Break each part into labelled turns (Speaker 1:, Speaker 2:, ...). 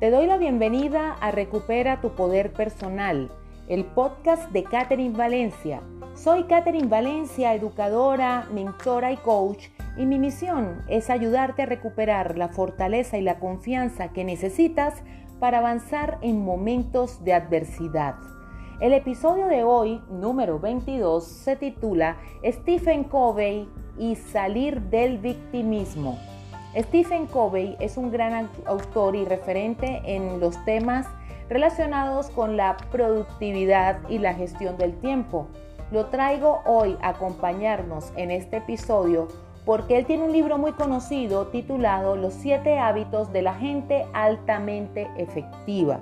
Speaker 1: Te doy la bienvenida a Recupera tu Poder Personal, el podcast de Catherine Valencia. Soy Catherine Valencia, educadora, mentora y coach, y mi misión es ayudarte a recuperar la fortaleza y la confianza que necesitas para avanzar en momentos de adversidad. El episodio de hoy, número 22, se titula Stephen Covey y salir del victimismo. Stephen Covey es un gran autor y referente en los temas relacionados con la productividad y la gestión del tiempo. Lo traigo hoy a acompañarnos en este episodio porque él tiene un libro muy conocido titulado Los siete hábitos de la gente altamente efectiva.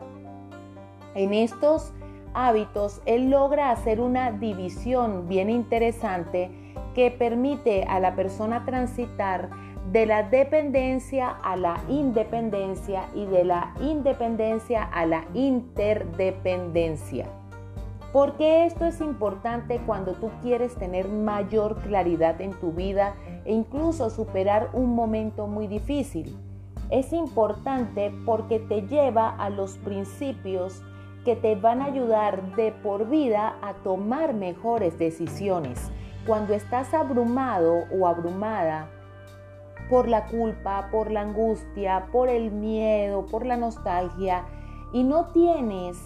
Speaker 1: En estos hábitos, él logra hacer una división bien interesante que permite a la persona transitar de la dependencia a la independencia y de la independencia a la interdependencia. Porque esto es importante cuando tú quieres tener mayor claridad en tu vida e incluso superar un momento muy difícil. Es importante porque te lleva a los principios que te van a ayudar de por vida a tomar mejores decisiones. Cuando estás abrumado o abrumada por la culpa, por la angustia, por el miedo, por la nostalgia y no tienes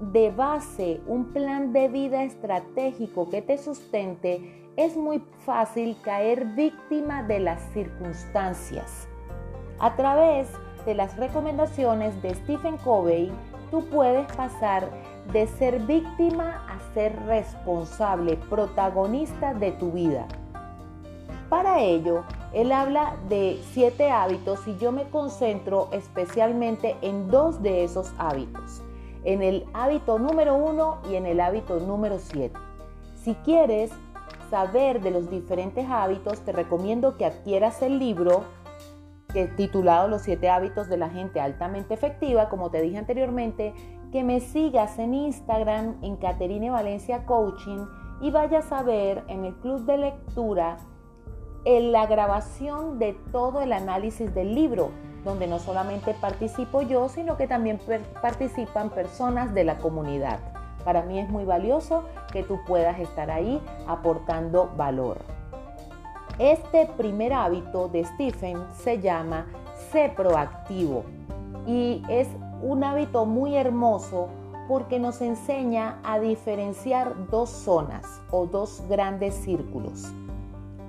Speaker 1: de base un plan de vida estratégico que te sustente, es muy fácil caer víctima de las circunstancias. A través de las recomendaciones de Stephen Covey, tú puedes pasar de ser víctima a ser responsable, protagonista de tu vida. Para ello, él habla de siete hábitos y yo me concentro especialmente en dos de esos hábitos, en el hábito número uno y en el hábito número siete. Si quieres saber de los diferentes hábitos, te recomiendo que adquieras el libro titulado Los siete hábitos de la gente altamente efectiva, como te dije anteriormente, que me sigas en Instagram en Caterine Valencia Coaching y vayas a ver en el club de lectura en la grabación de todo el análisis del libro, donde no solamente participo yo, sino que también participan personas de la comunidad. Para mí es muy valioso que tú puedas estar ahí aportando valor. Este primer hábito de Stephen se llama Sé proactivo y es un hábito muy hermoso porque nos enseña a diferenciar dos zonas o dos grandes círculos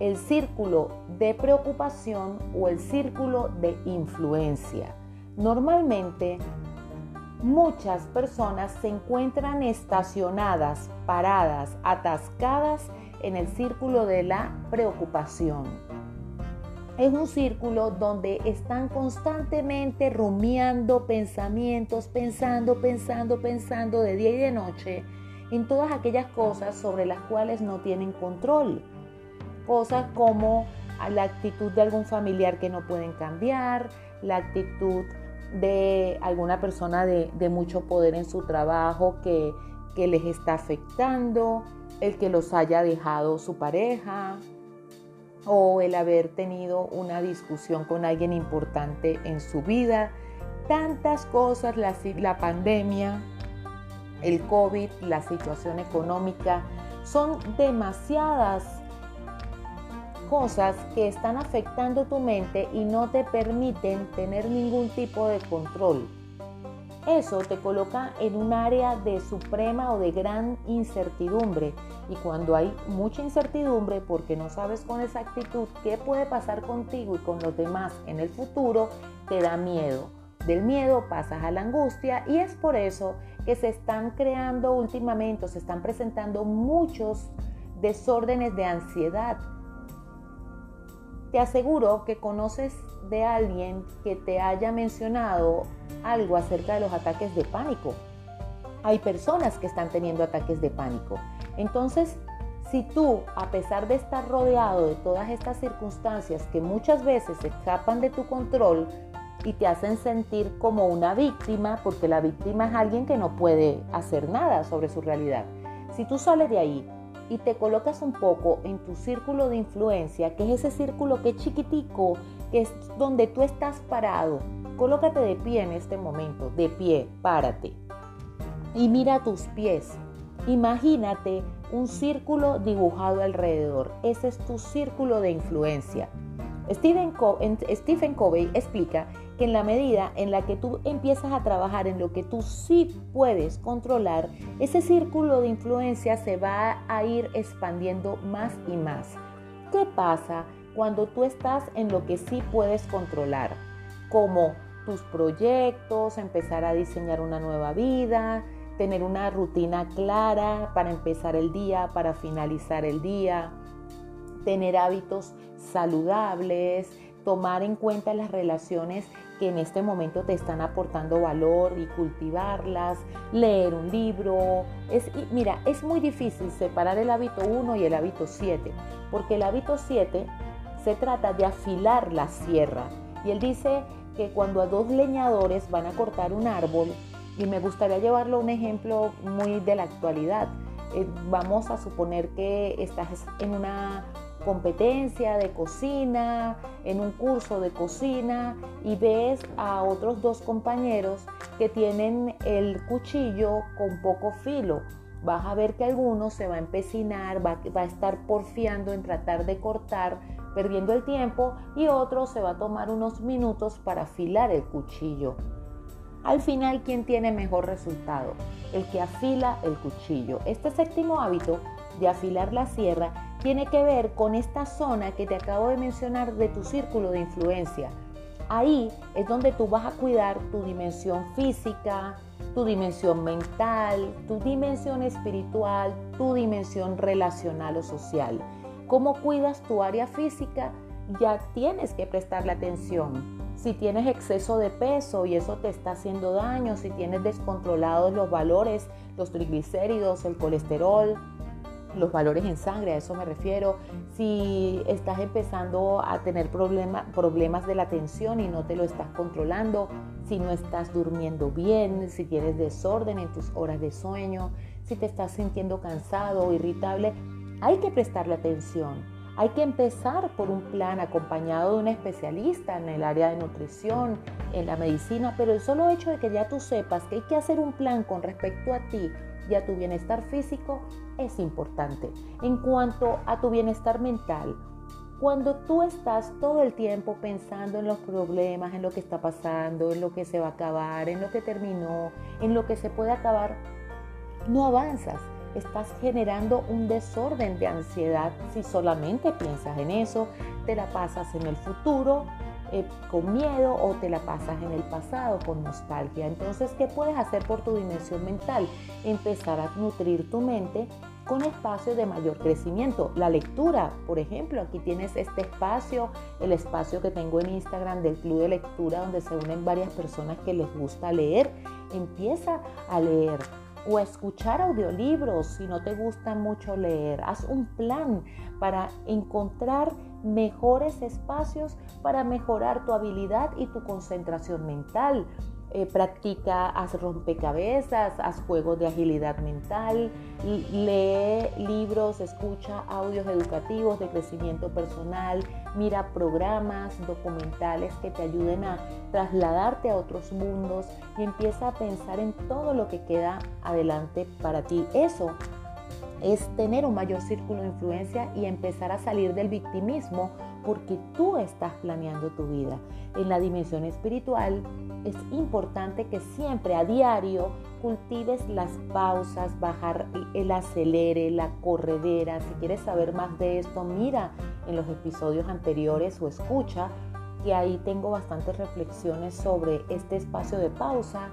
Speaker 1: el círculo de preocupación o el círculo de influencia. Normalmente, muchas personas se encuentran estacionadas, paradas, atascadas en el círculo de la preocupación. Es un círculo donde están constantemente rumiando pensamientos, pensando, pensando, pensando de día y de noche en todas aquellas cosas sobre las cuales no tienen control Cosas como la actitud de algún familiar que no pueden cambiar, la actitud de alguna persona de, mucho poder en su trabajo que, que les está afectando, el que los haya dejado su pareja o el haber tenido una discusión con alguien importante en su vida. Tantas cosas, la, la pandemia, el COVID, la situación económica, son demasiadas cosas que están afectando tu mente y no te permiten tener ningún tipo de control. Eso te coloca en un área de suprema o de gran incertidumbre. Y cuando hay mucha incertidumbre porque no sabes con exactitud qué puede pasar contigo y con los demás en el futuro, te da miedo. Del miedo pasas a la angustia y es por eso que se están creando últimamente, se están presentando muchos desórdenes de ansiedad te aseguro que conoces de alguien que te haya mencionado algo acerca de los ataques de pánico. Hay personas que están teniendo ataques de pánico. Entonces, si tú, a pesar de estar rodeado de todas estas circunstancias que muchas veces escapan de tu control y te hacen sentir como una víctima, porque la víctima es alguien que no puede hacer nada sobre su realidad, si tú sales de ahí y te colocas un poco en tu círculo de influencia, que es ese círculo que es chiquitico, que es donde tú estás parado, Colócate de pie en este momento, de pie, párate. Y mira tus pies. Imagínate un círculo dibujado alrededor. Ese es tu círculo de influencia. Stephen, Covey explica que en la medida en la que tú empiezas a trabajar en lo que tú sí puedes controlar, ese círculo de influencia se va a ir expandiendo más y más. ¿Qué pasa cuando tú estás en lo que sí puedes controlar? Como tus proyectos, empezar a diseñar una nueva vida, tener una rutina clara para empezar el día, para finalizar el día, tener hábitos saludables, tomar en cuenta las relaciones que en este momento te están aportando valor y cultivarlas, leer un libro. Es, mira, es muy difícil separar el hábito 1 y el hábito 7, porque el hábito 7 se trata de afilar la sierra. Y él dice que cuando a dos leñadores van a cortar un árbol, y me gustaría llevarlo a un ejemplo muy de la actualidad, eh, vamos a suponer que estás en una competencia de cocina, en un curso de cocina y ves a otros dos compañeros que tienen el cuchillo con poco filo. Vas a ver que alguno se va a empecinar, va, va a estar porfiando en tratar de cortar, perdiendo el tiempo, y otro se va a tomar unos minutos para afilar el cuchillo. Al final, ¿quién tiene mejor resultado? El que afila el cuchillo. Este séptimo hábito de afilar la sierra tiene que ver con esta zona que te acabo de mencionar de tu círculo de influencia. Ahí es donde tú vas a cuidar tu dimensión física, tu dimensión mental, tu dimensión espiritual, tu dimensión relacional o social. ¿Cómo cuidas tu área física? Ya tienes que prestarle atención. Si tienes exceso de peso y eso te está haciendo daño, si tienes descontrolados los valores, los triglicéridos, el colesterol, los valores en sangre, a eso me refiero. Si estás empezando a tener problemas de la atención y no te lo estás controlando, si no estás durmiendo bien, si tienes desorden en tus horas de sueño, si te estás sintiendo cansado o irritable, hay que prestarle atención. Hay que empezar por un plan acompañado de un especialista en el área de nutrición, en la medicina, pero el solo hecho de que ya tú sepas que hay que hacer un plan con respecto a ti y a tu bienestar físico es importante. En cuanto a tu bienestar mental, cuando tú estás todo el tiempo pensando en los problemas, en lo que está pasando, en lo que se va a acabar, en lo que terminó, en lo que se puede acabar, no avanzas. Estás generando un desorden de ansiedad si solamente piensas en eso, te la pasas en el futuro eh, con miedo o te la pasas en el pasado con nostalgia. Entonces, ¿qué puedes hacer por tu dimensión mental? Empezar a nutrir tu mente con espacios de mayor crecimiento. La lectura, por ejemplo, aquí tienes este espacio, el espacio que tengo en Instagram del Club de Lectura, donde se unen varias personas que les gusta leer. Empieza a leer o escuchar audiolibros si no te gusta mucho leer. Haz un plan para encontrar mejores espacios para mejorar tu habilidad y tu concentración mental. Eh, practica, haz rompecabezas, haz juegos de agilidad mental, lee libros, escucha audios educativos de crecimiento personal, mira programas documentales que te ayuden a trasladarte a otros mundos y empieza a pensar en todo lo que queda adelante para ti. Eso es tener un mayor círculo de influencia y empezar a salir del victimismo porque tú estás planeando tu vida. En la dimensión espiritual es importante que siempre a diario cultives las pausas, bajar el acelere, la corredera. Si quieres saber más de esto, mira en los episodios anteriores o escucha que ahí tengo bastantes reflexiones sobre este espacio de pausa.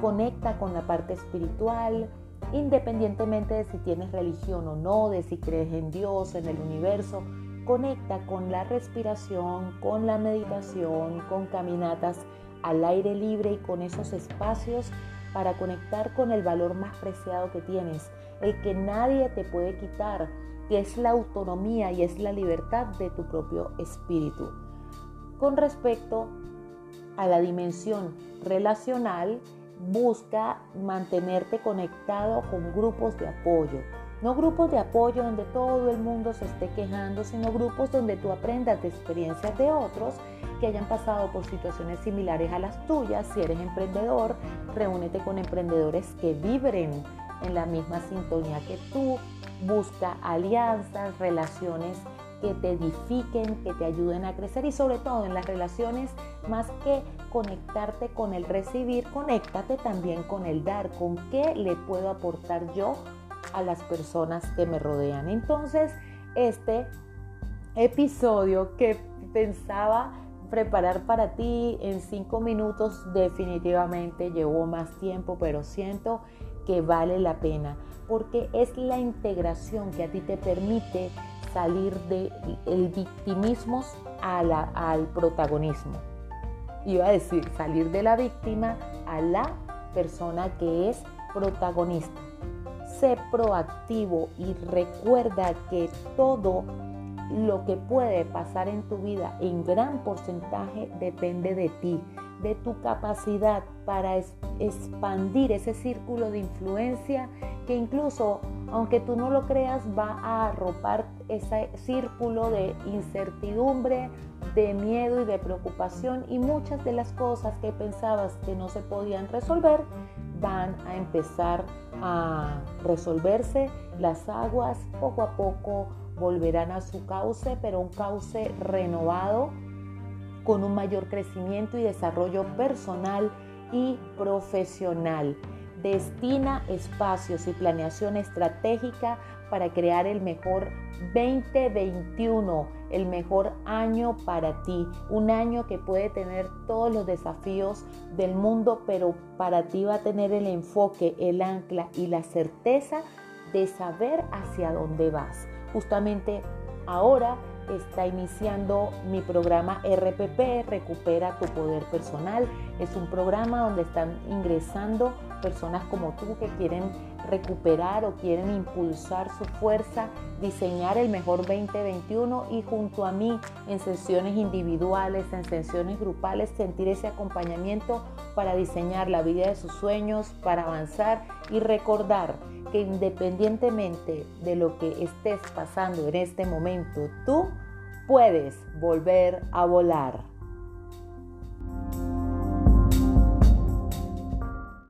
Speaker 1: Conecta con la parte espiritual, independientemente de si tienes religión o no, de si crees en Dios, en el universo, conecta con la respiración, con la meditación, con caminatas al aire libre y con esos espacios para conectar con el valor más preciado que tienes, el que nadie te puede quitar, que es la autonomía y es la libertad de tu propio espíritu. Con respecto a la dimensión relacional, busca mantenerte conectado con grupos de apoyo. No grupos de apoyo donde todo el mundo se esté quejando, sino grupos donde tú aprendas de experiencias de otros que hayan pasado por situaciones similares a las tuyas. Si eres emprendedor, reúnete con emprendedores que vibren en la misma sintonía que tú. Busca alianzas, relaciones que te edifiquen, que te ayuden a crecer y sobre todo en las relaciones, más que conectarte con el recibir, conéctate también con el dar, con qué le puedo aportar yo a las personas que me rodean. Entonces, este episodio que pensaba preparar para ti en cinco minutos definitivamente llevó más tiempo, pero siento que vale la pena porque es la integración que a ti te permite salir del el victimismo al protagonismo. Iba a decir, salir de la víctima a la persona que es protagonista. Sé proactivo y recuerda que todo lo que puede pasar en tu vida en gran porcentaje depende de ti, de tu capacidad para expandir ese círculo de influencia que incluso, aunque tú no lo creas, va a arropar ese círculo de incertidumbre, de miedo y de preocupación y muchas de las cosas que pensabas que no se podían resolver van a empezar a resolverse. Las aguas poco a poco volverán a su cauce, pero un cauce renovado con un mayor crecimiento y desarrollo personal y profesional. Destina espacios y planeación estratégica para crear el mejor 2021, el mejor año para ti, un año que puede tener todos los desafíos del mundo, pero para ti va a tener el enfoque, el ancla y la certeza de saber hacia dónde vas. Justamente ahora está iniciando mi programa RPP, Recupera tu Poder Personal. Es un programa donde están ingresando personas como tú que quieren recuperar o quieren impulsar su fuerza, diseñar el mejor 2021 y junto a mí en sesiones individuales, en sesiones grupales, sentir ese acompañamiento para diseñar la vida de sus sueños, para avanzar y recordar que independientemente de lo que estés pasando en este momento, tú puedes volver a volar.